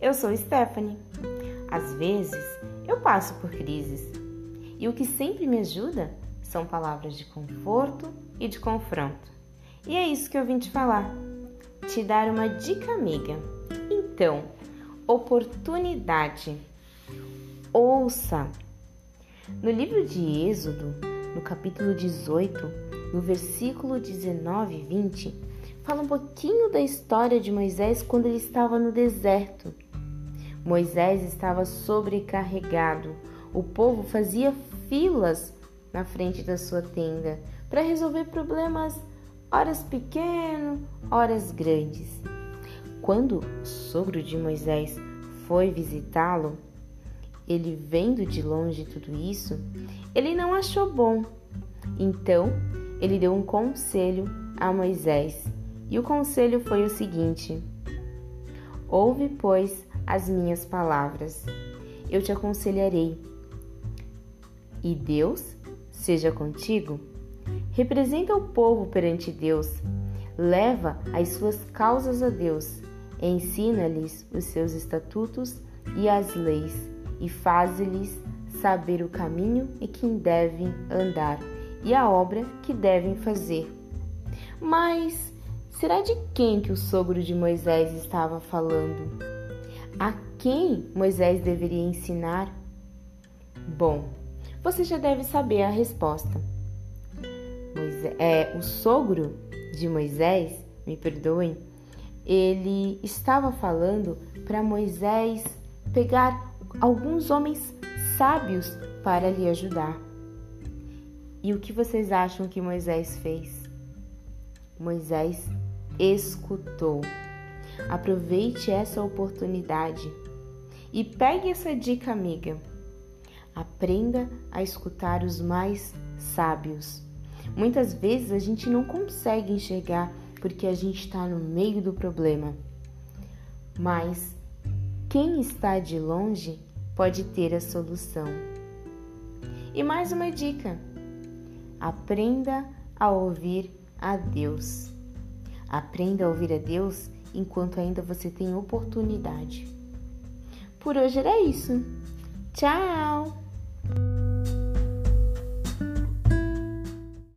Eu sou Stephanie. Às vezes eu passo por crises e o que sempre me ajuda são palavras de conforto e de confronto. E é isso que eu vim te falar, te dar uma dica amiga. Então, oportunidade. Ouça! No livro de Êxodo, no capítulo 18, no versículo 19 e 20, fala um pouquinho da história de Moisés quando ele estava no deserto. Moisés estava sobrecarregado. O povo fazia filas na frente da sua tenda para resolver problemas, horas pequenos, horas grandes. Quando o sogro de Moisés foi visitá-lo, ele vendo de longe tudo isso, ele não achou bom. Então, ele deu um conselho a Moisés. E o conselho foi o seguinte: Ouve, pois, as minhas palavras. Eu te aconselharei. E Deus seja contigo. Representa o povo perante Deus. Leva as suas causas a Deus. Ensina-lhes os seus estatutos e as leis, e faze-lhes saber o caminho em que devem andar e a obra que devem fazer. Mas será de quem que o sogro de Moisés estava falando? A quem Moisés deveria ensinar? Bom, você já deve saber a resposta. Moisés, é, o sogro de Moisés, me perdoem, ele estava falando para Moisés pegar alguns homens sábios para lhe ajudar. E o que vocês acham que Moisés fez? Moisés escutou. Aproveite essa oportunidade e pegue essa dica, amiga. Aprenda a escutar os mais sábios. Muitas vezes a gente não consegue enxergar porque a gente está no meio do problema. Mas quem está de longe pode ter a solução. E mais uma dica: aprenda a ouvir a Deus. Aprenda a ouvir a Deus enquanto ainda você tem oportunidade. Por hoje era isso. Tchau!